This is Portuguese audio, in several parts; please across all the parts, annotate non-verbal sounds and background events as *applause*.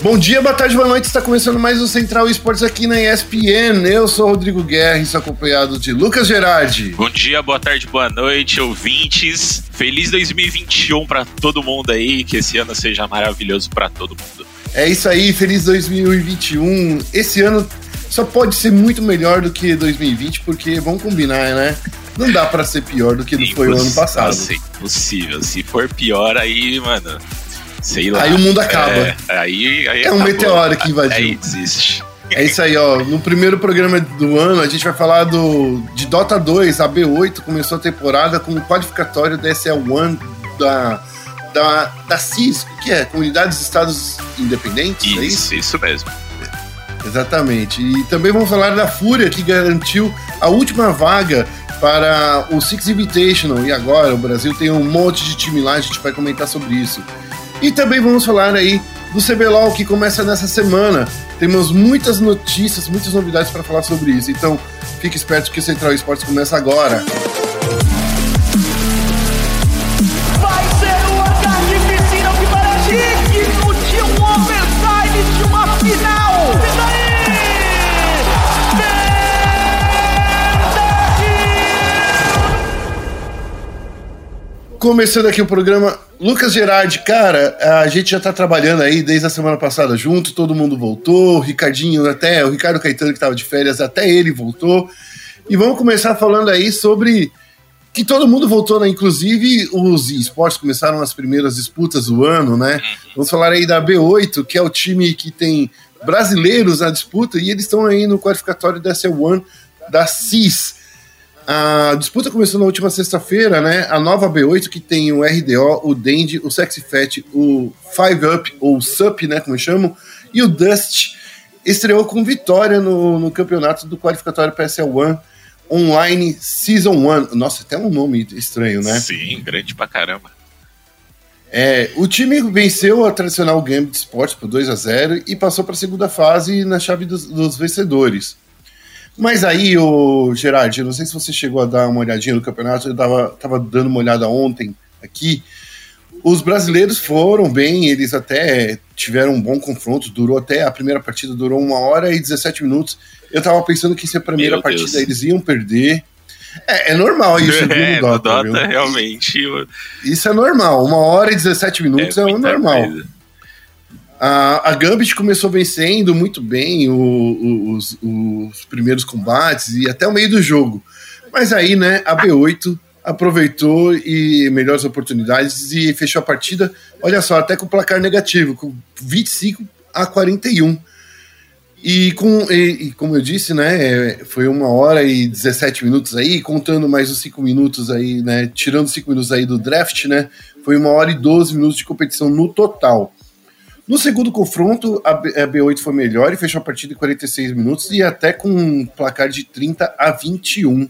Bom dia, boa tarde, boa noite. Está começando mais o Central Esportes aqui na ESPN. Eu sou o Rodrigo Guerra e estou acompanhado de Lucas Gerardi. Bom dia, boa tarde, boa noite, ouvintes. Feliz 2021 para todo mundo aí, que esse ano seja maravilhoso para todo mundo. É isso aí, feliz 2021. Esse ano só pode ser muito melhor do que 2020, porque vamos combinar, né? Não dá para ser pior do que foi o ano passado. Nossa, impossível. Se for pior, aí, mano, sei lá. Aí o mundo acaba. É, aí, aí é um meteoro que invadiu. Aí desiste. É isso aí, ó. No primeiro programa do ano, a gente vai falar do de Dota 2, a B8 começou a temporada com o qualificatório da SL1 da, da, da CIS, que é Comunidades de Estados Independentes. Isso, é isso? isso mesmo. Exatamente. E também vamos falar da Fúria, que garantiu a última vaga para o Six Invitational. E agora o Brasil tem um monte de time lá, a gente vai comentar sobre isso. E também vamos falar aí do CBLOL, que começa nessa semana. Temos muitas notícias, muitas novidades para falar sobre isso. Então, fique esperto que o Central Esportes começa agora. Começando aqui o programa, Lucas Gerardi, cara, a gente já tá trabalhando aí desde a semana passada junto, todo mundo voltou, o Ricardinho até, o Ricardo Caetano que tava de férias, até ele voltou. E vamos começar falando aí sobre que todo mundo voltou, né? Inclusive os esportes começaram as primeiras disputas do ano, né? Vamos falar aí da B8, que é o time que tem brasileiros na disputa e eles estão aí no qualificatório da C1 da CIS. A disputa começou na última sexta-feira, né? A nova B8 que tem o RDO, o Dandy, o Sexy Fat, o Five Up, ou SUP, né? Como chamam, e o Dust estreou com vitória no, no campeonato do qualificatório PSL One Online Season 1. Nossa, até um nome estranho, né? Sim, grande pra caramba. É, o time venceu a tradicional Gambit Sports por 2 a 0 e passou para a segunda fase na chave dos, dos vencedores. Mas aí, o Gerard, eu não sei se você chegou a dar uma olhadinha no campeonato, eu tava, tava dando uma olhada ontem aqui. Os brasileiros foram bem, eles até tiveram um bom confronto, durou até a primeira partida, durou uma hora e 17 minutos. Eu tava pensando que se a primeira Meu partida Deus. eles iam perder. É, é normal isso, *laughs* viu, é, no Dota, realmente. Isso é normal, uma hora e 17 minutos é, é o normal. Coisa. A, Gambit começou vencendo muito bem os, os primeiros combates e até o meio do jogo. Mas aí, né, a B8 aproveitou e melhores oportunidades e fechou a partida, olha só, até com placar negativo, com 25 a 41. E, com, e, e, como eu disse, né, foi uma hora e 17 minutos aí, contando mais os 5 minutos aí, né, tirando 5 minutos aí do draft, né, foi uma hora e 12 minutos de competição no total. No segundo confronto, a B8 foi melhor e fechou a partida em 46 minutos e até com um placar de 30 a 21.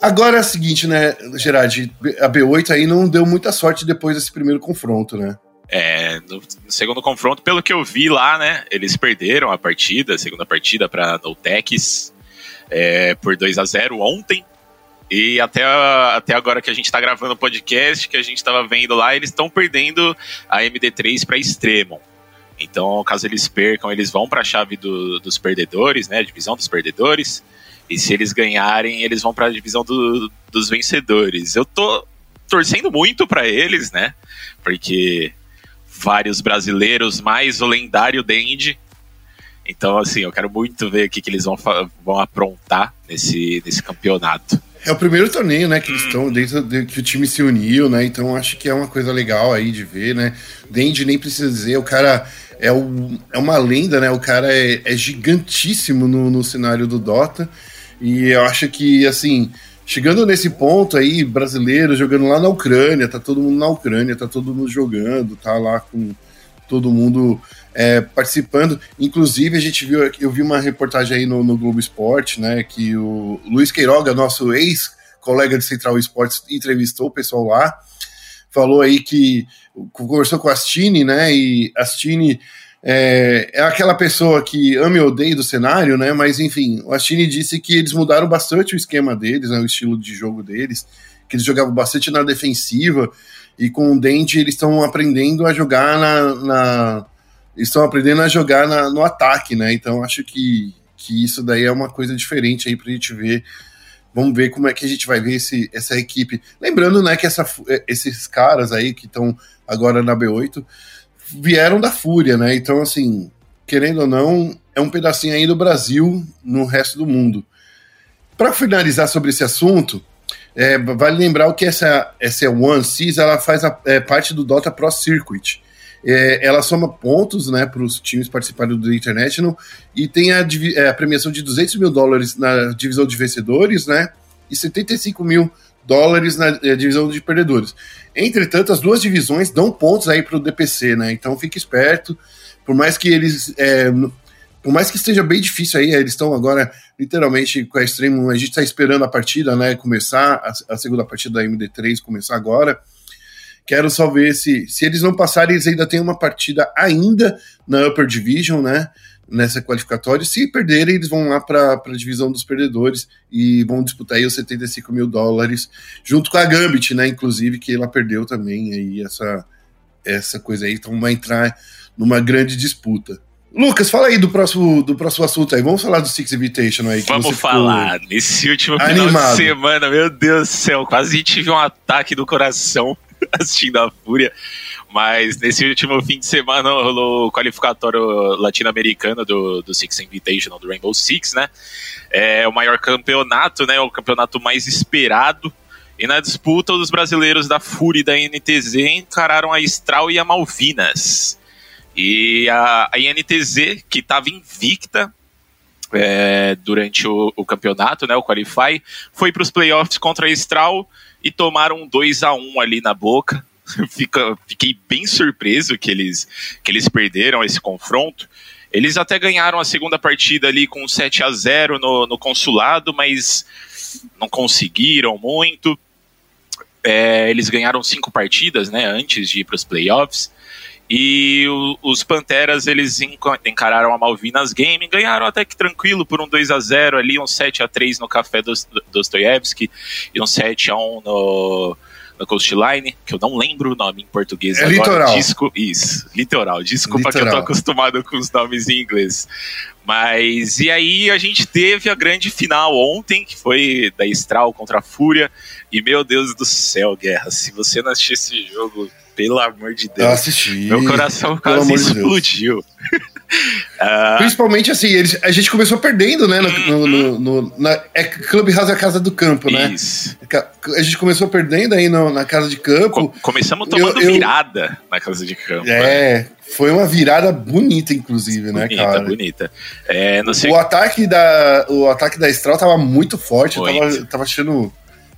Agora é o seguinte, né, Gerard? A B8 aí não deu muita sorte depois desse primeiro confronto, né? É, no, segundo confronto, pelo que eu vi lá, né, eles perderam a partida, a segunda partida para Notex é, por 2 a 0 ontem. E até, até agora que a gente está gravando o podcast, que a gente estava vendo lá, eles estão perdendo a MD3 para Extremon. Então, caso eles percam, eles vão para a chave do, dos perdedores, né? Divisão dos perdedores. E se eles ganharem, eles vão para a divisão do, dos vencedores. Eu tô torcendo muito para eles, né? Porque vários brasileiros, mais o lendário Dendi. Então, assim, eu quero muito ver o que, que eles vão, vão aprontar nesse, nesse campeonato. É o primeiro torneio, né, que eles estão dentro de, que o time se uniu, né? Então acho que é uma coisa legal aí de ver, né? Dendi nem precisa dizer, o cara é, o, é uma lenda, né? O cara é, é gigantíssimo no, no cenário do Dota. E eu acho que, assim, chegando nesse ponto aí, brasileiro jogando lá na Ucrânia, tá todo mundo na Ucrânia, tá todo mundo jogando, tá lá com todo mundo é, participando. Inclusive, a gente viu, eu vi uma reportagem aí no, no Globo Esporte, né, que o Luiz Queiroga, nosso ex-colega de Central Esportes, entrevistou o pessoal lá, falou aí que conversou com a Astine, né, e a Astine é, é, aquela pessoa que ama e odeia do cenário, né, mas enfim, o Astine disse que eles mudaram bastante o esquema deles, né, o estilo de jogo deles, que eles jogavam bastante na defensiva, e com o Dente eles estão aprendendo a jogar na, na, estão aprendendo a jogar na, no ataque, né? Então acho que, que isso daí é uma coisa diferente aí pra gente ver. Vamos ver como é que a gente vai ver esse, essa equipe. Lembrando, né, que essa, é, esses caras aí que estão agora na B8 vieram da Fúria, né? Então, assim, querendo ou não, é um pedacinho aí do Brasil no resto do mundo. Para finalizar sobre esse assunto, é, vale lembrar que essa, essa One Seas ela faz a, é, parte do Dota Pro Circuit. É, ela soma pontos né, para os times participarem do International e tem a, é, a, premiação de 200 mil dólares na divisão de vencedores né, e 75 mil dólares na é, divisão de perdedores. Entretanto, as duas divisões dão pontos aí para o DPC, né? Então fique esperto. Por mais que eles é, por mais que esteja bem difícil aí, eles estão agora literalmente com a Extremo, a gente está esperando a partida, né, começar, a, a, segunda partida da MD3 começar agora. Quero só ver se, se eles não passarem, eles ainda têm uma partida ainda na Upper Division, né, nessa qualificatória. Se perderem, eles vão lá para a divisão dos perdedores e vão disputar aí os 75 mil dólares, junto com a Gambit, né, inclusive, que ela perdeu também aí essa, essa coisa aí, então vai entrar numa grande disputa. Lucas, fala aí do próximo, do próximo assunto aí. Vamos falar do Six Invitation aí. Vamos falar. Nesse último final animado. de semana, meu Deus do céu, quase tive um ataque do coração *laughs* assistindo a Fúria. Mas nesse último fim de semana rolou o qualificatório latino-americano do, do Six Invitational, do Rainbow Six, né? É o maior campeonato, né? O campeonato mais esperado. E na disputa, os brasileiros da Fúria e da NTZ encararam a Stral e a Malvinas. E a, a INTZ, que estava invicta é, durante o, o, campeonato, né, o Qualify, foi para os playoffs contra a Estral e tomaram 2 a 1 ali na boca. *laughs* Fica, fiquei bem surpreso que eles, que eles perderam esse confronto. Eles até ganharam a segunda partida ali com 7 a 0 no, no consulado, mas não conseguiram muito. É, eles ganharam cinco partidas né, antes de ir para os playoffs. E o, os Panteras, eles encararam a Malvinas Game, ganharam até que tranquilo por um 2 a 0 ali, um 7 a 3 no Café Dostoiévski e um 7 a 1 no, no Coastline, que eu não lembro o nome em português é agora. Litoral. Disco, isso, litoral. Desculpa litoral. que eu tô acostumado com os nomes em inglês. Mas e aí a gente teve a grande final ontem, que foi da Estral contra a Fúria. E meu Deus do céu, Guerra, se você não assistiu esse jogo, pelo amor de Deus. Eu assisti. Meu coração quase explodiu. uh... *laughs* Principalmente assim, eles, a gente começou perdendo, né? No, uhum. no, no, na, é Clubhouse é a casa do campo, né? Isso. A gente começou perdendo aí no, na casa de campo. Co começamos tomando eu, eu... virada na casa de campo. É. Né? Foi uma virada bonita, inclusive, bonita, né, cara? Bonita, bonita. É, o, ataque da, o ataque da Estral tava muito forte, muito. Eu tava, tava achando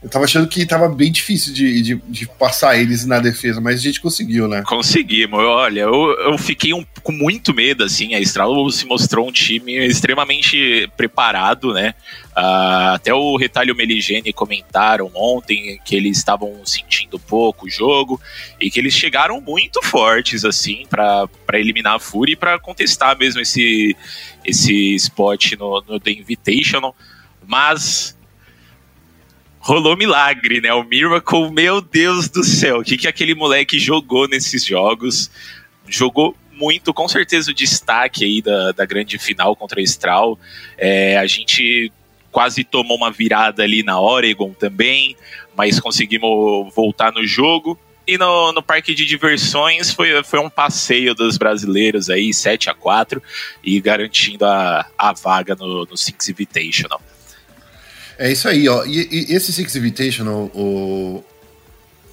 eu tava achando que tava bem difícil de, de, de, passar eles na defesa, mas a gente conseguiu, né? Conseguimos. Olha, eu, eu fiquei um, com muito medo, assim. A Estrela se mostrou um time extremamente preparado, né? Uh, até o Retalho Meligene comentaram ontem que eles estavam sentindo pouco o jogo e que eles chegaram muito fortes, assim, para eliminar a Fury e para contestar mesmo esse, esse spot no, no The Invitational. Mas rolou milagre, né? O Miracle, meu Deus do céu, o que, que aquele moleque jogou nesses jogos? Jogou muito, com certeza o destaque aí da, da grande final contra a Estral. É, a gente quase tomou uma virada ali na Oregon também, mas conseguimos voltar no jogo. E no, no parque de diversões foi, foi um passeio dos brasileiros aí, 7 a 4 e garantindo a, a vaga no, no Six Invitational. É isso aí, ó. E, e esse Six Invitational, o,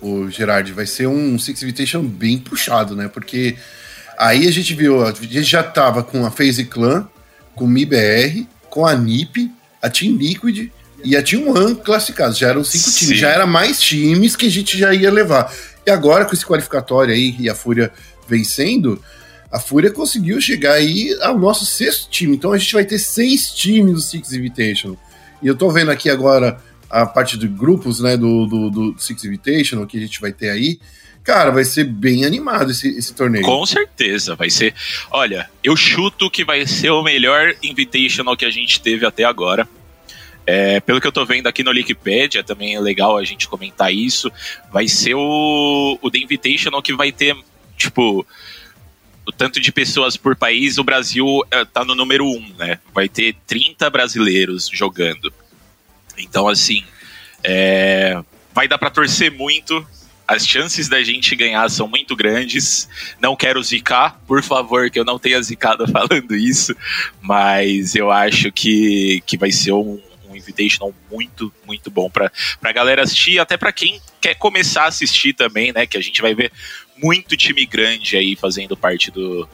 o Gerard, vai ser um Six Invitation bem puxado, né? Porque aí a gente viu, a gente já tava com a FaZe Clan, com o MIBR, com a NiP, a Team Liquid e a Team One classificados. Já eram cinco Sim. times, já era mais times que a gente já ia levar. E agora, com esse qualificatório aí e a Fúria vencendo, a Fúria conseguiu chegar aí ao nosso sexto time. Então a gente vai ter seis times no Six Invitational. E eu tô vendo aqui agora a parte de grupos, né, do, do, do Six Invitational que a gente vai ter aí. Cara, vai ser bem animado esse, esse torneio. Com certeza, vai ser. Olha, eu chuto que vai ser o melhor Invitational que a gente teve até agora. É, pelo que eu tô vendo aqui no Wikipedia, também é legal a gente comentar isso. Vai ser o, o The Invitational que vai ter, tipo, o tanto de pessoas por país, o Brasil está no número um, né? Vai ter 30 brasileiros jogando. Então, assim, é, vai dar para torcer muito. As chances da gente ganhar são muito grandes. Não quero zicar, por favor, que eu não tenha zicado *laughs* falando isso, mas eu acho que, que vai ser um, um Invitational muito, muito bom para a galera assistir, até para quem quer começar a assistir também, né? Que a gente vai ver muito time grande aí fazendo parte do,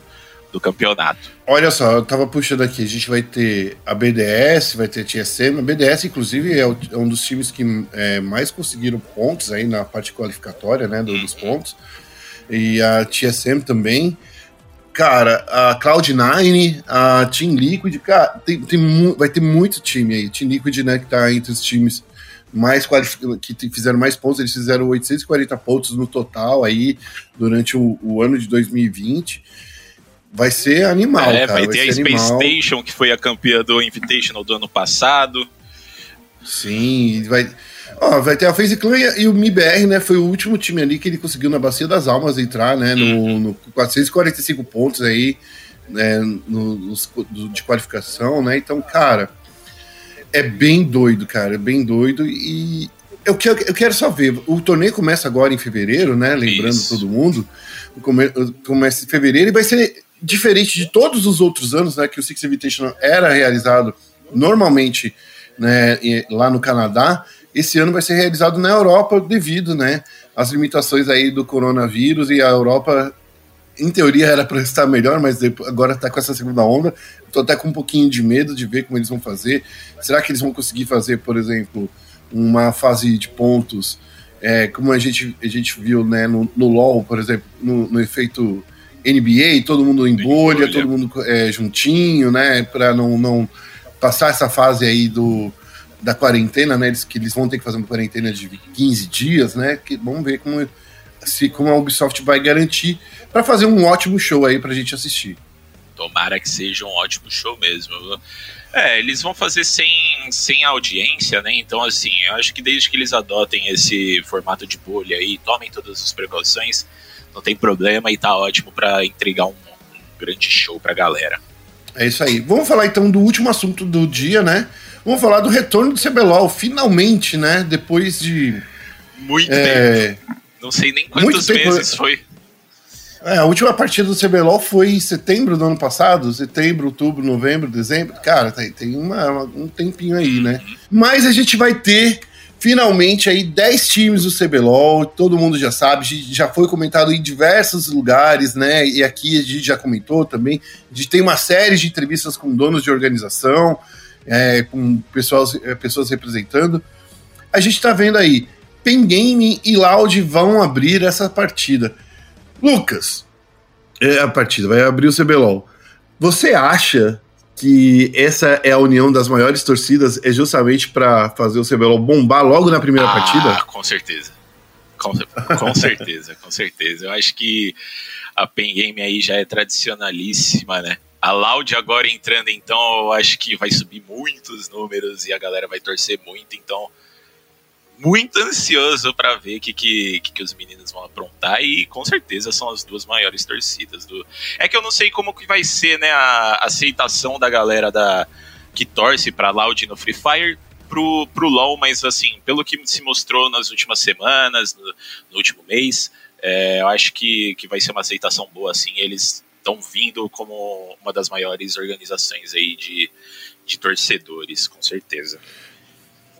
do campeonato. Olha só, eu tava puxando aqui, a gente vai ter a BDS, vai ter a TSM, a BDS inclusive é, o, é um dos times que é, mais conseguiram pontos aí na parte qualificatória, né, dos uhum. pontos, e a TSM também, cara, a Cloud9, a Team Liquid, cara, tem, tem, vai ter muito time aí, Team Liquid, né, que tá entre os times mais que fizeram mais pontos, eles fizeram 840 pontos no total aí durante o, o ano de 2020, Vai ser animal, é, cara. Vai ter vai a Space animal. Station, que foi a campeã do Invitational do ano passado. Sim, vai. Ó, vai ter a FaZe Clan e o MIBR, né? Foi o último time ali que ele conseguiu na Bacia das Almas entrar, né? No, uhum. no 445 pontos aí, né? No, no, de qualificação, né? Então, cara, é bem doido, cara. É bem doido. E eu quero, eu quero só ver. O torneio começa agora em fevereiro, né? Lembrando Isso. todo mundo. Começa em fevereiro e vai ser diferente de todos os outros anos, né, que o Six Invitational era realizado normalmente né, lá no Canadá, esse ano vai ser realizado na Europa devido, né, às limitações aí do coronavírus e a Europa, em teoria, era para estar melhor, mas agora está com essa segunda onda. Estou até com um pouquinho de medo de ver como eles vão fazer. Será que eles vão conseguir fazer, por exemplo, uma fase de pontos, é, como a gente, a gente viu né, no, no LoL, por exemplo, no, no efeito NBA, todo mundo em bolha, bolha. todo mundo é, juntinho, né? Para não, não passar essa fase aí do, da quarentena, né? Eles, que eles vão ter que fazer uma quarentena de 15 dias, né? Que, vamos ver como, se, como a Ubisoft vai garantir para fazer um ótimo show aí para a gente assistir. Tomara que seja um ótimo show mesmo. É, eles vão fazer sem, sem audiência, né? Então, assim, eu acho que desde que eles adotem esse formato de bolha aí, tomem todas as precauções, não tem problema e tá ótimo para entregar um, um grande show pra galera. É isso aí. Vamos falar então do último assunto do dia, né? Vamos falar do retorno do CBLOL, finalmente, né? Depois de. Muito é... tempo. Não sei nem quantos meses foi. É, a última partida do CBLOL foi em setembro do ano passado, setembro, outubro, novembro, dezembro. Cara, tem, tem uma, um tempinho aí, né? Mas a gente vai ter Finalmente aí 10 times do CBLOL, todo mundo já sabe, já foi comentado em diversos lugares, né? E aqui a gente já comentou também. A gente tem uma série de entrevistas com donos de organização, é, com pessoas, é, pessoas representando. A gente tá vendo aí, Pen Game e Loud vão abrir essa partida. Lucas, é a partida, vai abrir o CBLOL. Você acha que essa é a união das maiores torcidas é justamente para fazer o CBLOL bombar logo na primeira ah, partida? Com certeza. Com, com certeza, com certeza. Eu acho que a Pen Game aí já é tradicionalíssima, né? A Loud agora entrando, então, eu acho que vai subir muitos números e a galera vai torcer muito, então muito ansioso para ver o que, que, que, os meninos vão aprontar e com certeza são as duas maiores torcidas do. É que eu não sei como que vai ser, né, a aceitação da galera da que torce para Loud no Free Fire pro, pro LoL, mas assim, pelo que se mostrou nas últimas semanas, no, no último mês, é, eu acho que, que vai ser uma aceitação boa, assim, eles estão vindo como uma das maiores organizações aí de, de torcedores, com certeza.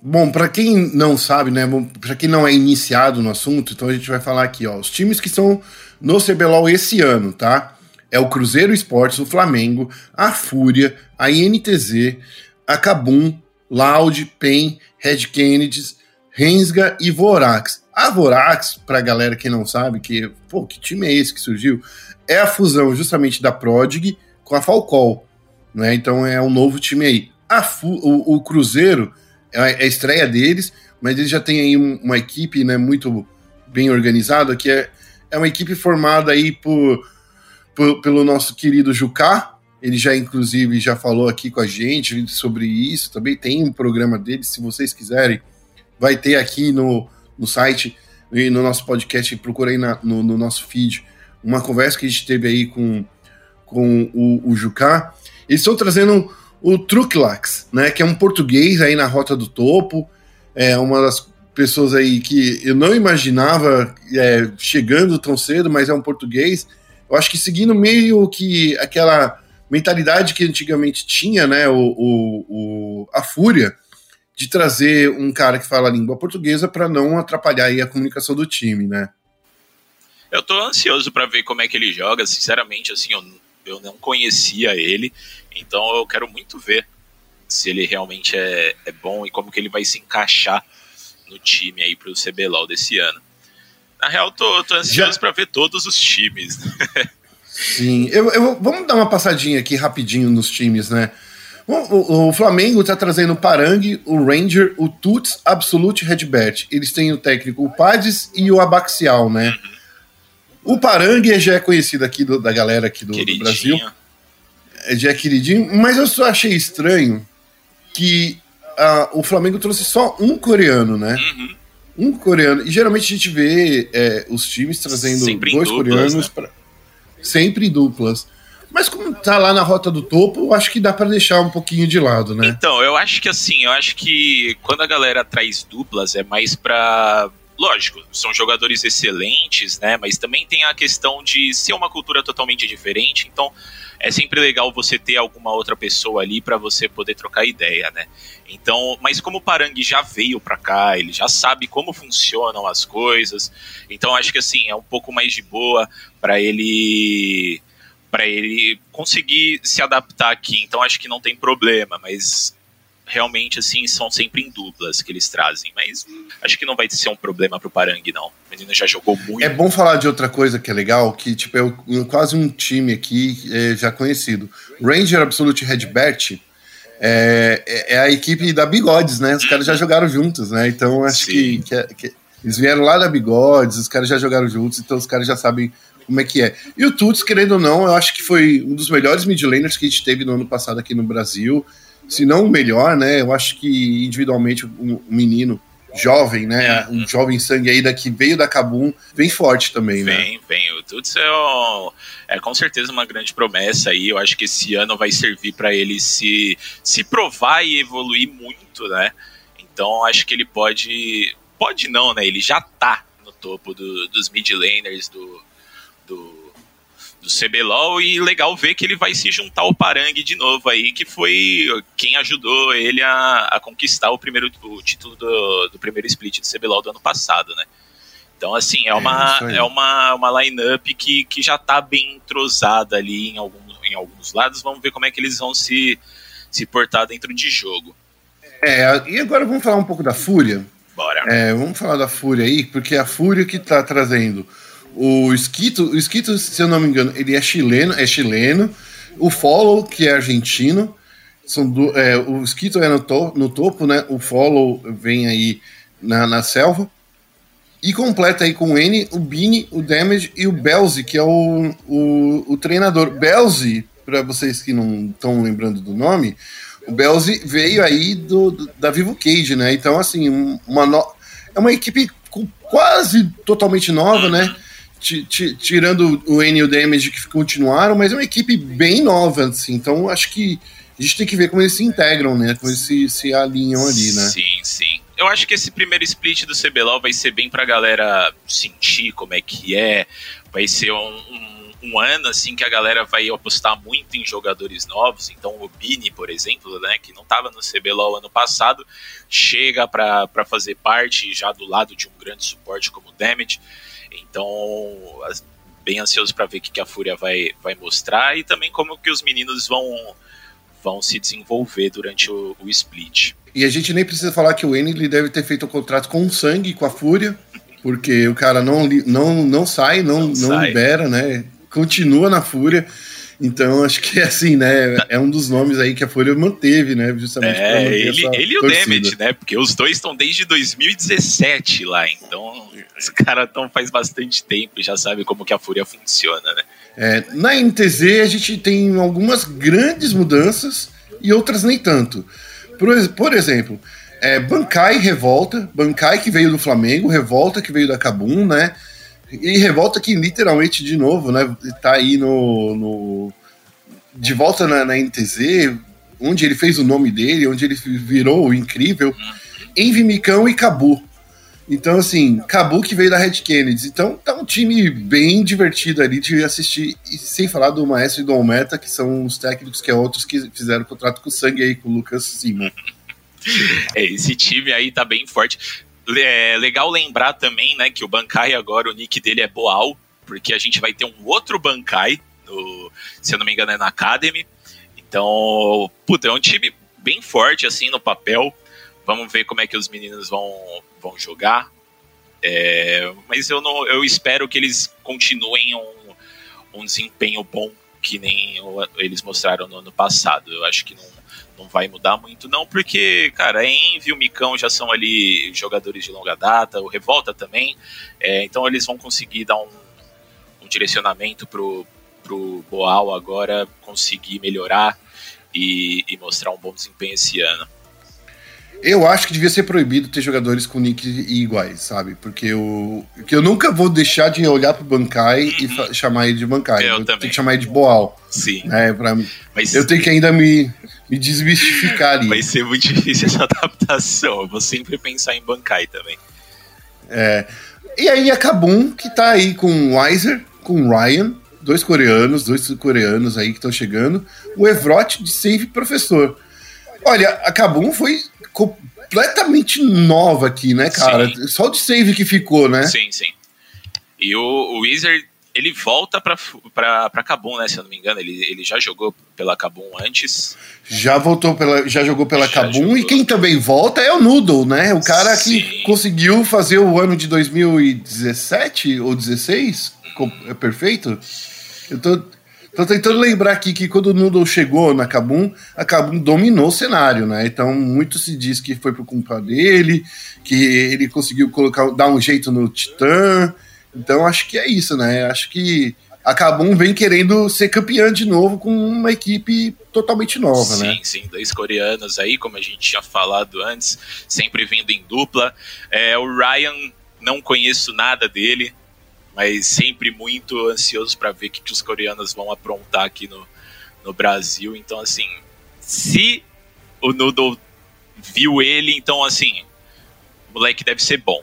Bom, para quem não sabe, né, para quem não é iniciado no assunto, então a gente vai falar aqui, ó, os times que estão no CBLOL esse ano, tá? É o Cruzeiro Esportes, o Flamengo, a Fúria, a INTZ, a Cabum, Loud, PEN, Red Kennedys, Rensga e Vorax. A Vorax, pra galera que não sabe, que, pô, que time é esse que surgiu? É a fusão justamente da Prodig com a Falcol, né? Então é um novo time aí. A Fu o, o Cruzeiro é a estreia deles, mas eles já têm aí uma equipe né, muito bem organizada, que é, é uma equipe formada aí por, por, pelo nosso querido Jucá, ele já, inclusive, já falou aqui com a gente sobre isso. Também tem um programa dele, se vocês quiserem, vai ter aqui no, no site e no nosso podcast. Procura aí na, no, no, nosso feed uma conversa que a gente teve aí com, com o, o Jucá, eles estão trazendo o Truclax, né? Que é um português aí na rota do topo, é uma das pessoas aí que eu não imaginava é, chegando tão cedo, mas é um português. Eu acho que seguindo meio que aquela mentalidade que antigamente tinha, né? O, o, o a fúria de trazer um cara que fala a língua portuguesa para não atrapalhar aí a comunicação do time, né? Eu tô ansioso para ver como é que ele joga. Sinceramente, assim, eu, eu não conhecia ele, então eu quero muito ver se ele realmente é, é bom e como que ele vai se encaixar no time aí pro CBLOL desse ano. Na real, tô, tô ansioso para ver todos os times. Sim, eu, eu, vamos dar uma passadinha aqui rapidinho nos times, né? O, o, o Flamengo tá trazendo o Parangue, o Ranger, o Tuts, Absolute Redbert. Eles têm o técnico o Pades e o Abaxial, né? Uhum. O Parangue já é conhecido aqui do, da galera aqui do, do, Brasil. É, já é queridinho, mas eu só achei estranho que o Flamengo trouxe só um coreano, né? Uhum. Um coreano. E geralmente a gente vê é, os times trazendo sempre dois duplas, coreanos né? pra, sempre em duplas. Mas como tá lá na rota do topo, eu acho que dá para deixar um pouquinho de lado, né? Então, eu acho que assim, eu acho que quando a galera traz duplas é mais pra lógico, são jogadores excelentes, né? Mas também tem a questão de ser uma cultura totalmente diferente. Então, é sempre legal você ter alguma outra pessoa ali para você poder trocar ideia, né? Então, mas como o Parangue já veio para cá, ele já sabe como funcionam as coisas. Então, acho que assim é um pouco mais de boa para ele para ele conseguir se adaptar aqui. Então, acho que não tem problema, mas realmente, assim, são sempre em duplas que eles trazem. Mas acho que não vai ser um problema pro Parangue, não. O menino já jogou muito. É bom falar de outra coisa que é legal, que, tipo, é quase um time aqui é, já conhecido. Ranger Absolute Redbert é, é, é, a equipe da Bigodes, né? Os caras já jogaram juntos, né? Então, acho que, que, é, que, eles vieram lá da Bigodes, os caras já jogaram juntos, então os caras já sabem como é que é. E o Tuts, querendo ou não, eu acho que foi um dos melhores mid laners que a gente teve no ano passado aqui no Brasil se não o melhor, né? Eu acho que individualmente um menino jovem, né? Um jovem sangue aí daqui veio da Cabum, vem forte também, né? Vem, vem. O Tuts é, é com certeza uma grande promessa aí. Eu acho que esse ano vai servir para ele se, se provar e evoluir muito, né? Então acho que ele pode. Pode não, né? Ele já tá no topo do, dos mid laners do, do do CBLOL e legal ver que ele vai se juntar ao Parangue de novo aí, que foi quem ajudou ele a, a conquistar o primeiro o título do, do primeiro split do CBLOL do ano passado, né? Então, assim, é, é uma, é, é uma, uma line-up que, que já tá bem entrosada ali em alguns, em alguns lados. Vamos ver como é que eles vão se, se portar dentro de jogo. É, e agora vamos falar um pouco da Fúria. Bora. É, vamos falar da Fúria aí, porque é a Fúria que tá trazendo o Esquito, o Esquito, se eu não me engano, ele é chileno, é chileno. O Follow, que é argentino. São do, é, o Esquito é no, to, no topo, né? O Follow vem aí na, na selva. E completa aí com o N, o Bini, o Damage e o Belzi, que é o, o, o treinador. Belzi, para vocês que não estão lembrando do nome, o Belzi veio aí do, do, da Vivo Cage, né? Então, assim, uma no... é uma equipe quase totalmente nova, né? Tirando o N e o Damage que continuaram, mas é uma equipe bem nova, assim, então acho que a gente tem que ver como eles se integram, né? Como eles se, se alinham ali, né? Sim, sim. Eu acho que esse primeiro split do CBLOL vai ser bem pra galera sentir como é que é. Vai ser um, um, um ano, assim, que a galera vai apostar muito em jogadores novos. Então, o Bini, por exemplo, né, que não tava no CBLOL ano passado, chega para fazer parte já do lado de um grande suporte como o Damage. Então, bem ansioso para ver o que a Fúria vai, vai mostrar e também como que os meninos vão, vão se desenvolver durante o, o split. E a gente nem precisa falar que o ele deve ter feito um contrato com sangue com a Fúria, porque o cara não, não, não sai, não, não, não sai. libera, né? Continua na Fúria. Então, *laughs* acho que assim, né? É um dos nomes aí que a Folha manteve, né? Justamente é, ele, ele e o Demet, né? Porque os dois estão desde 2017 lá. Então, os caras estão faz bastante tempo e já sabe como que a Fúria funciona, né? É, na NTZ a gente tem algumas grandes mudanças e outras nem tanto. Por, por exemplo, é, Bankai Revolta, Bankai que veio do Flamengo, Revolta que veio da Cabum, né? E Revolta que literalmente, de novo, né, tá aí no, no de volta na, na NTZ, onde ele fez o nome dele, onde ele virou o incrível, Envy Micão e Cabu. Então, assim, Cabu que veio da Red Kennedy. Então, tá um time bem divertido ali de assistir, e sem falar do Maestro e do Almeta, que são os técnicos que é outros que fizeram contrato com sangue aí com o Lucas Simon. É, esse time aí tá bem forte. É legal lembrar também, né, que o Bankai agora, o nick dele é Boal, porque a gente vai ter um outro Bankai, no, se eu não me engano é na Academy. Então, puta, é um time bem forte, assim, no papel. Vamos ver como é que os meninos vão, vão jogar. É, mas eu, não, eu espero que eles continuem um, um desempenho bom que nem eles mostraram no ano passado. Eu acho que não, não vai mudar muito, não, porque, cara, Envy e o Micão já são ali jogadores de longa data, o Revolta também, é, então eles vão conseguir dar um, um direcionamento pro, pro Boal agora conseguir melhorar e, e mostrar um bom desempenho esse ano. Eu acho que devia ser proibido ter jogadores com nick iguais, sabe? Porque eu, que eu nunca vou deixar de olhar pro Bankai uhum. e chamar ele de Bankai. Eu, eu tenho que chamar ele de Boal. Sim. Né, pra, Mas... Eu tenho que ainda me, me desmistificar ali. Vai ser muito difícil essa adaptação. Eu vou sempre pensar em Bankai também. É. E aí a Kabum, que tá aí com o Weiser, com o Ryan, dois coreanos, dois coreanos aí que estão chegando. O Evrot de Save Professor. Olha, a Kabum foi completamente nova aqui, né, cara? Sim. Só o de save que ficou, né? Sim, sim. E o, o Wizard, ele volta pra Kabum, né? Se eu não me engano, ele, ele já jogou pela Kabum antes. Já voltou pela. Já jogou pela. Jogou. E quem também volta é o Noodle, né? O cara sim. que conseguiu fazer o ano de 2017 ou 16. É perfeito? Eu tô Tô tentando lembrar aqui que quando o Noodle chegou na Kabum, a Kabum dominou o cenário, né? Então muito se diz que foi por culpa dele, que ele conseguiu colocar, dar um jeito no Titã. Então acho que é isso, né? Acho que a Kabum vem querendo ser campeã de novo com uma equipe totalmente nova, sim, né? Sim, sim, dois coreanos aí, como a gente tinha falado antes, sempre vindo em dupla. É, o Ryan, não conheço nada dele, mas sempre muito ansioso para ver o que, que os coreanos vão aprontar aqui no, no Brasil. Então, assim, se o Noodle viu ele, então, assim, o moleque deve ser bom?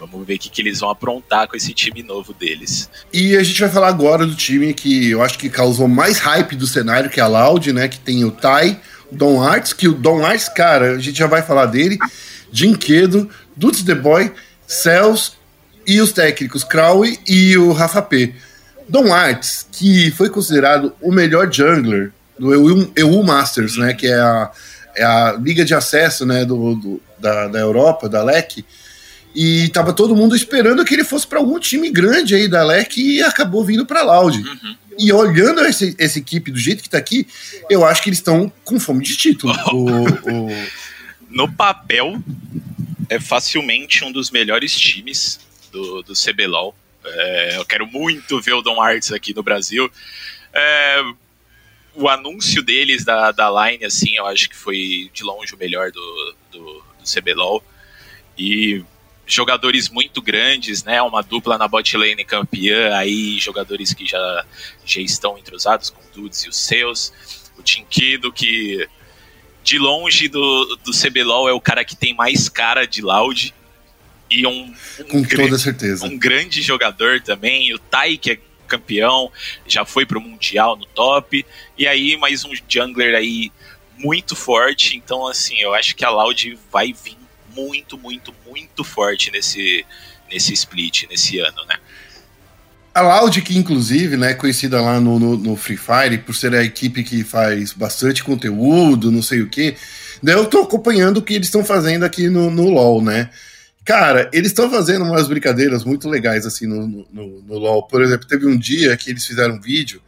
Vamos ver o que, que eles vão aprontar com esse time novo deles. E a gente vai falar agora do time que eu acho que causou mais hype do cenário, que é a Loud, né? Que tem o Tai, o Don Arts, que o Don Arts, cara, a gente já vai falar dele, Jinquedo, Dudes The Boy, Cells e os técnicos Crowley e o Rafa P. Don Arts, que foi considerado o melhor jungler do EU, EU Masters, né, que é a, é a liga de acesso né, do, do da, da Europa, da LEC, e tava todo mundo esperando que ele fosse para algum time grande aí da LEC e acabou vindo para Loud. Uhum. E olhando esse, essa equipe do jeito que tá aqui, eu acho que eles estão com fome de título. *laughs* o, o... No papel, é facilmente um dos melhores times do, do CBLOL. É, eu quero muito ver o Dom Arts aqui no Brasil. É, o anúncio deles da, da line, assim, eu acho que foi de longe o melhor do, do, do CBLOL. E jogadores muito grandes, né? Uma dupla na bot lane campeã, aí jogadores que já, já estão entrosados com o Dudes e os seus. O Tinkido, que de longe do, do CBLOL é o cara que tem mais cara de Loud. E um, um com grande, toda certeza. um grande jogador também. O Tai que é campeão já foi pro mundial no top. E aí mais um jungler aí muito forte. Então assim eu acho que a Loud vai vir muito muito muito forte nesse nesse split nesse ano né a Loud, que inclusive né, conhecida lá no, no, no, Free Fire por ser a equipe que faz bastante conteúdo, não sei o que, né, eu tô acompanhando o que eles estão fazendo aqui no, no LoL, né? Cara, eles estão fazendo umas brincadeiras muito legais assim no, no, no, LoL. Por exemplo, teve um dia que eles fizeram um vídeo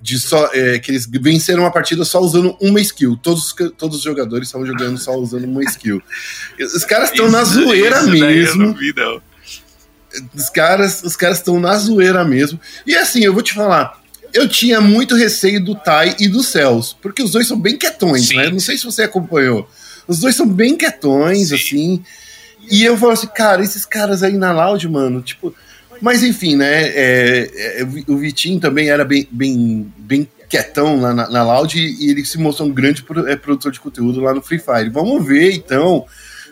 de só é, que eles venceram uma partida só usando uma skill. Todos, todos os jogadores estavam jogando só usando uma skill. Os caras estão na zoeira mesmo. Vi, os caras os caras estão na zoeira mesmo. E assim, eu vou te falar, eu tinha muito receio do Tai e do Céus, porque os dois são bem quietões, Sim. né? Não sei se você acompanhou. Os dois são bem quietões, Sim. assim. E eu falo assim, cara, esses caras aí na Loud, mano, tipo. Mas enfim, né? É, é, o Vitinho também era bem, bem, bem quietão lá na, na Loud e, ele se mostrou um grande é, produtor de conteúdo lá no Free Fire. Vamos ver então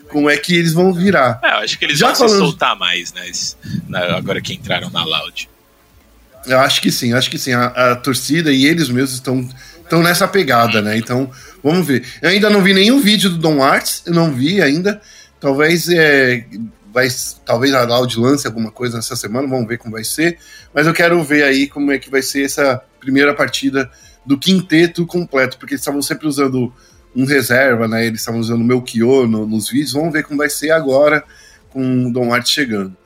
como é que eles vão virar. É, eu acho que eles Já vão falando... se soltar mais, né? Agora que entraram na Loud. Eu acho que sim, acho que sim. A, a torcida e eles mesmos estão, estão nessa pegada, né? Então, vamos ver. Eu ainda não vi nenhum vídeo do Don Arts, eu não vi ainda. Talvez é, vai, talvez a Loud lance alguma coisa nessa semana, vamos ver como vai ser. Mas eu quero ver aí como é que vai ser essa primeira partida do quinteto completo, porque eles estavam sempre usando um reserva, né? Eles estavam usando o Melchior no, nos vídeos. Vamos ver como vai ser agora com o Dom Art chegando.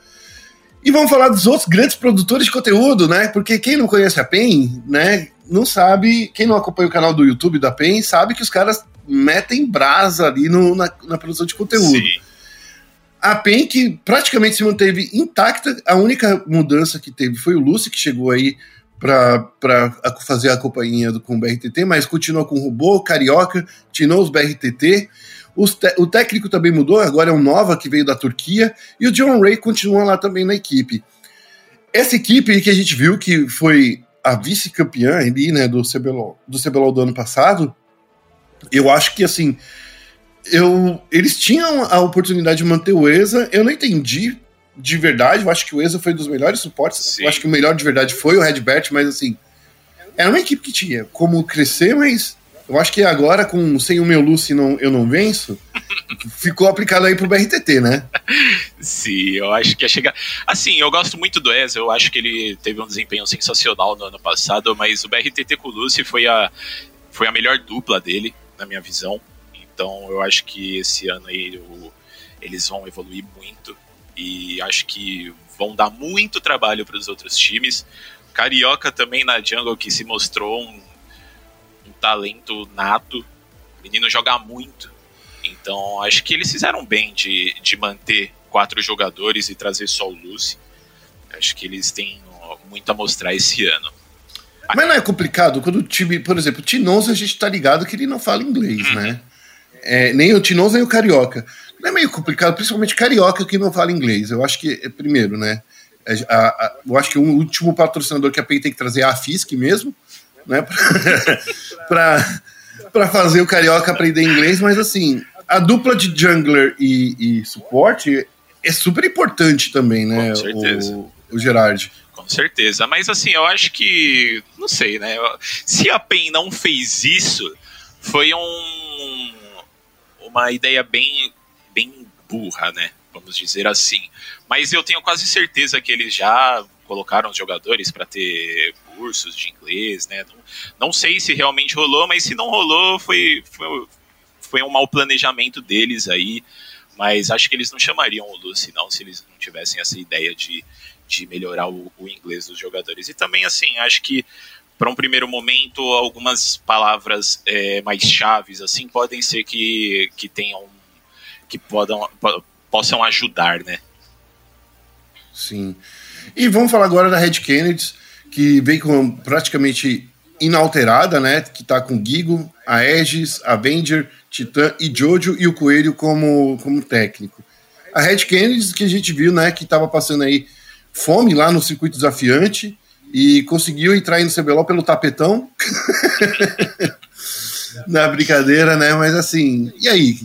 E vamos falar dos outros grandes produtores de conteúdo, né? Porque quem não conhece a PEN, né, não sabe, quem não acompanha o canal do YouTube da PEN, sabe que os caras metem brasa ali no, na, na produção de conteúdo. Sim. A PEN que praticamente se manteve intacta, a única mudança que teve foi o Lucy, que chegou aí para fazer a companhia do, com o BRTT, mas continua com o robô, carioca, tinou os BRTT. Os te, o técnico também mudou, agora é um Nova que veio da Turquia, e o John Ray continua lá também na equipe. Essa equipe que a gente viu que foi a vice-campeã ali, né, do CBLOL, do CBLOL do ano passado, eu acho que assim, eu, eles tinham a oportunidade de manter o ESA, eu não entendi de verdade, eu acho que o ESA foi um dos melhores suportes. Sim. Eu acho que o melhor de verdade foi o Redbert, mas assim, era uma equipe que tinha como crescer, mas eu acho que agora, com sem o meu Lucy não, eu não venço, *laughs* ficou aplicado aí pro BRTT, né? Sim, eu acho que ia chegar. Assim, eu gosto muito do ESA, eu acho que ele teve um desempenho sensacional no ano passado, mas o BRTT com o Lucy foi a, foi a melhor dupla dele, na minha visão. Então eu acho que esse ano aí o, eles vão evoluir muito e acho que vão dar muito trabalho para os outros times. Carioca também na jungle que se mostrou um, um talento nato. O menino joga muito. Então acho que eles fizeram bem de, de manter quatro jogadores e trazer só o Lucy. Acho que eles têm muito a mostrar esse ano. Mas não é complicado quando o time, por exemplo, o Tinoz a gente tá ligado que ele não fala inglês, uhum. né? É, nem o Tinoz nem o Carioca não é meio complicado, principalmente carioca que não fala inglês. Eu acho que, é, primeiro, né? É, a, a, eu acho que o último patrocinador que a PEN tem que trazer é a FISC mesmo, né? *laughs* Para fazer o carioca aprender inglês, mas assim, a dupla de jungler e, e suporte é super importante também, né? Com certeza. O, o Gerard. Com certeza, mas assim, eu acho que. Não sei, né? Se a PEN não fez isso, foi um, uma ideia bem bem burra, né? Vamos dizer assim. Mas eu tenho quase certeza que eles já colocaram os jogadores para ter cursos de inglês, né? Não, não, sei se realmente rolou, mas se não rolou, foi, foi, foi um mau planejamento deles aí. Mas acho que eles não chamariam o Lucy, não, se eles não tivessem essa ideia de, de melhorar o, o inglês dos jogadores. E também, assim, acho que para um primeiro momento, algumas palavras é, mais chaves, assim, podem ser que, que tenham que podam, possam ajudar, né? Sim. E vamos falar agora da Red Kennedy, que vem com praticamente inalterada, né? Que tá com Gigo, a Aegis, Avenger, Titã e Jojo e o Coelho como, como técnico. A Red Kennedy que a gente viu, né, que tava passando aí fome lá no circuito desafiante e conseguiu entrar aí no CBLOL pelo tapetão. *laughs* Na brincadeira, né? Mas assim, e aí?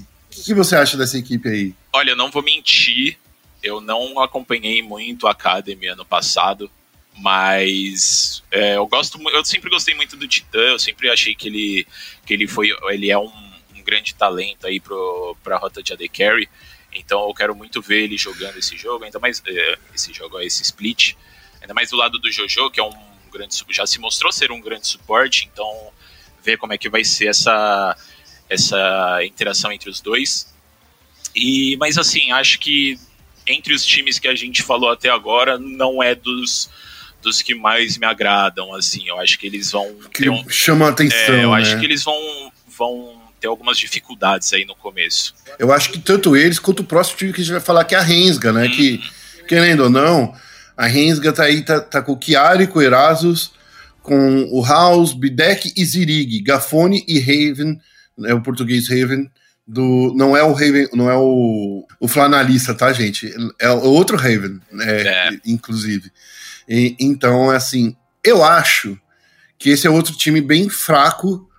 que você acha dessa equipe aí? Olha, eu não vou mentir, eu não acompanhei muito a Academy ano passado, mas é, eu gosto, eu sempre gostei muito do Titã, eu sempre achei que ele, que ele foi, ele é um, um grande talento aí pro, pra rota de AD Carry, então eu quero muito ver ele jogando esse jogo, ainda mais é, esse jogo, esse split, ainda mais do lado do Jojo, que é um grande, já se mostrou ser um grande suporte, então ver como é que vai ser essa essa interação entre os dois. E, mas assim, acho que entre os times que a gente falou até agora, não é dos, dos que mais me agradam, assim. Eu acho que eles vão. Que um, chama a atenção. É, eu né? acho que eles vão, vão ter algumas dificuldades aí no começo. Eu acho que tanto eles quanto o próximo time que a gente vai falar, que é a Rensga, né? Hum. Que, querendo ou não, a Rensga tá aí, tá, tá com o Chiari, com o Erasus, com o House, Bidek e Zirig, Gafone e Raven é o português Raven do não é o Raven, não é o, o flanalista, tá, gente? É outro Raven, né, é. inclusive. E, então, assim, eu acho que esse é outro time bem fraco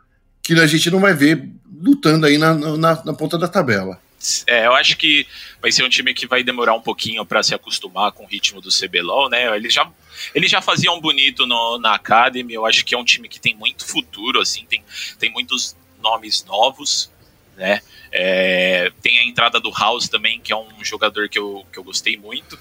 que a gente não vai ver lutando aí na, na, na ponta da tabela. É, eu acho que vai ser um time que vai demorar um pouquinho para se acostumar com o ritmo do CBLOL, né? Eles já, eles já faziam bonito no, na Academy, eu acho que é um time que tem muito futuro, assim, tem, tem muitos nomes novos, né? É, tem a entrada do House também, que é um jogador que eu, que eu gostei muito,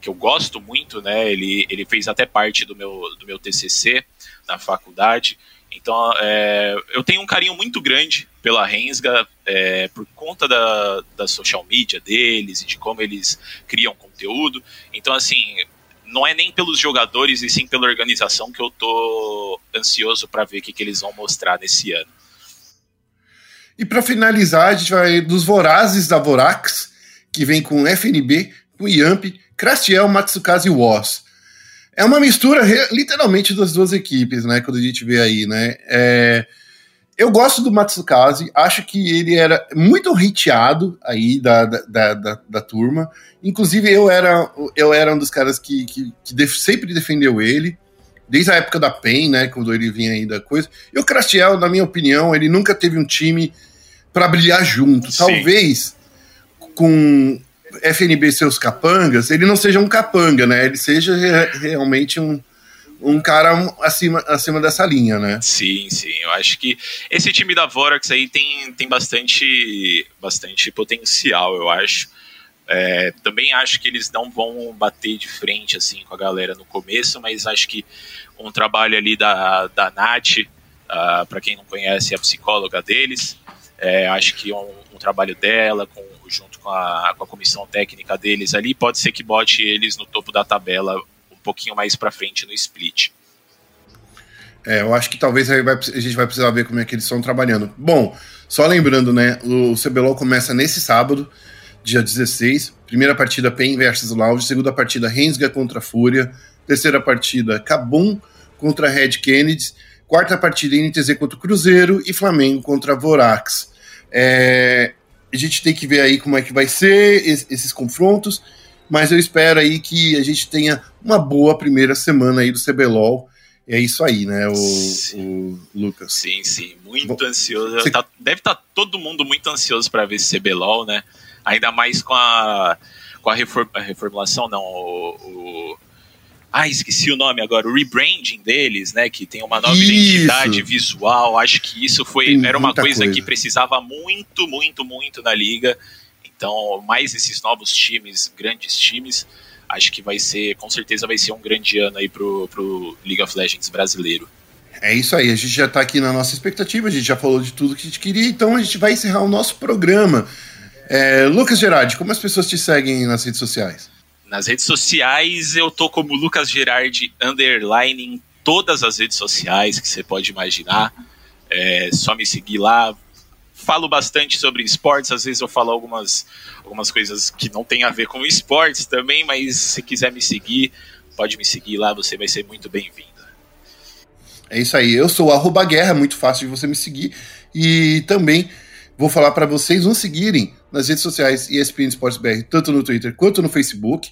que eu gosto muito, né? Ele, ele fez até parte do meu, do meu TCC na faculdade. Então, é, eu tenho um carinho muito grande pela Rensga, é, por conta da, da social media deles e de como eles criam conteúdo. Então, assim, não é nem pelos jogadores e sim pela organização que eu tô ansioso para ver o que, que eles vão mostrar nesse ano. E para finalizar, a gente vai dos Vorazes da Vorax, que vem com FNB, com Yamp, Crastiel, Matsukaze e Woz. É uma mistura literalmente das duas equipes, né? Quando a gente vê aí, né? É, eu gosto do Matsukaze, acho que ele era muito hiteado aí da, da, da, da, turma. Inclusive, eu era, eu era um dos caras que, que, que def, sempre defendeu ele, desde a época da PEN, né? Quando ele vinha aí da coisa. E o Crastiel, na minha opinião, ele nunca teve um time para brilhar junto. Sim. Talvez com FNB seus capangas, ele não seja um capanga, né? Ele seja re realmente um, um cara acima, acima dessa linha, né? Sim, sim. Eu acho que esse time da Vorax aí tem, tem bastante, bastante potencial, eu acho. É, também acho que eles não vão bater de frente assim com a galera no começo, mas acho que um trabalho ali da, da Nath, uh, ah, para quem não conhece, é a psicóloga deles, é, acho que um, um trabalho dela com junto com a, com a comissão técnica deles ali, pode ser que bote eles no topo da tabela um pouquinho mais para frente no split. É, eu acho que talvez a gente vai precisar ver como é que eles estão trabalhando. Bom, só lembrando, né, o CBLOL começa nesse sábado, dia 16. Primeira partida PEN versus Loud, segunda partida Rensga contra Fúria, terceira partida Cabum contra Red Kennedy, quarta partida NTZ contra Cruzeiro e Flamengo contra Vorax. É, a gente tem que ver aí como é que vai ser esses confrontos, mas eu espero aí que a gente tenha uma boa primeira semana aí do CBLOL. É isso aí, né, o, o Lucas? Sim, sim, muito Bom, ansioso. Você... Tá, deve estar tá todo mundo muito ansioso para ver esse CBLOL, né? Ainda mais com a, com a, reform, reformulação, não, o, o ah, esqueci o nome agora, o rebranding deles, né? Que tem uma nova isso. identidade visual. Acho que isso foi tem era uma coisa, coisa, que precisava muito, muito, muito na liga. Então, mais esses novos times, grandes times, acho que vai ser, com certeza vai ser um grande ano aí pro, pro League of Legends brasileiro. É isso aí, a gente já está aqui na nossa expectativa, a gente já falou de tudo que a gente queria, então a gente vai encerrar o nosso programa. É, Lucas Gerardi, como as pessoas te seguem nas redes sociais? Nas redes sociais eu tô como Lucas Gerardi underline em todas as redes sociais que você pode imaginar. É só me seguir lá. Falo bastante sobre esportes, às vezes eu falo algumas, algumas coisas que não tem a ver com esportes também, mas se quiser me seguir, pode me seguir lá, você vai ser muito bem-vindo. É isso aí, eu sou guerra, muito fácil de você me seguir. E também vou falar para vocês não seguirem nas redes sociais ESPN Esportes BR, tanto no Twitter quanto no Facebook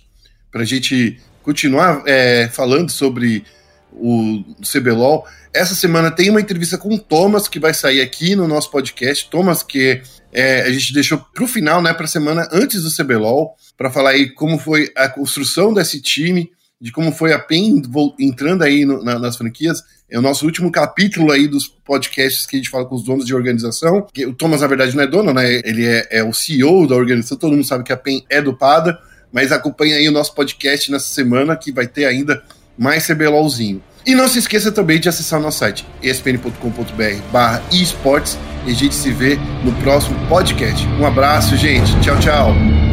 para a gente continuar é, falando sobre o CBLOL. Essa semana tem uma entrevista com o Thomas que vai sair aqui no nosso podcast. Thomas, que é, a gente deixou para o final, né, para a semana antes do CBLOL, para falar aí como foi a construção desse time, de como foi a PEN entrando aí no, na, nas franquias. É o nosso último capítulo aí dos podcasts que a gente fala com os donos de organização. O Thomas, na verdade, não é dono, né? Ele é, é o CEO da organização. Todo mundo sabe que a PEN é do PADA mas acompanhe aí o nosso podcast nessa semana que vai ter ainda mais CBLOLzinho. E não se esqueça também de acessar o nosso site espn.com.br barra esportes e a gente se vê no próximo podcast. Um abraço, gente. Tchau, tchau.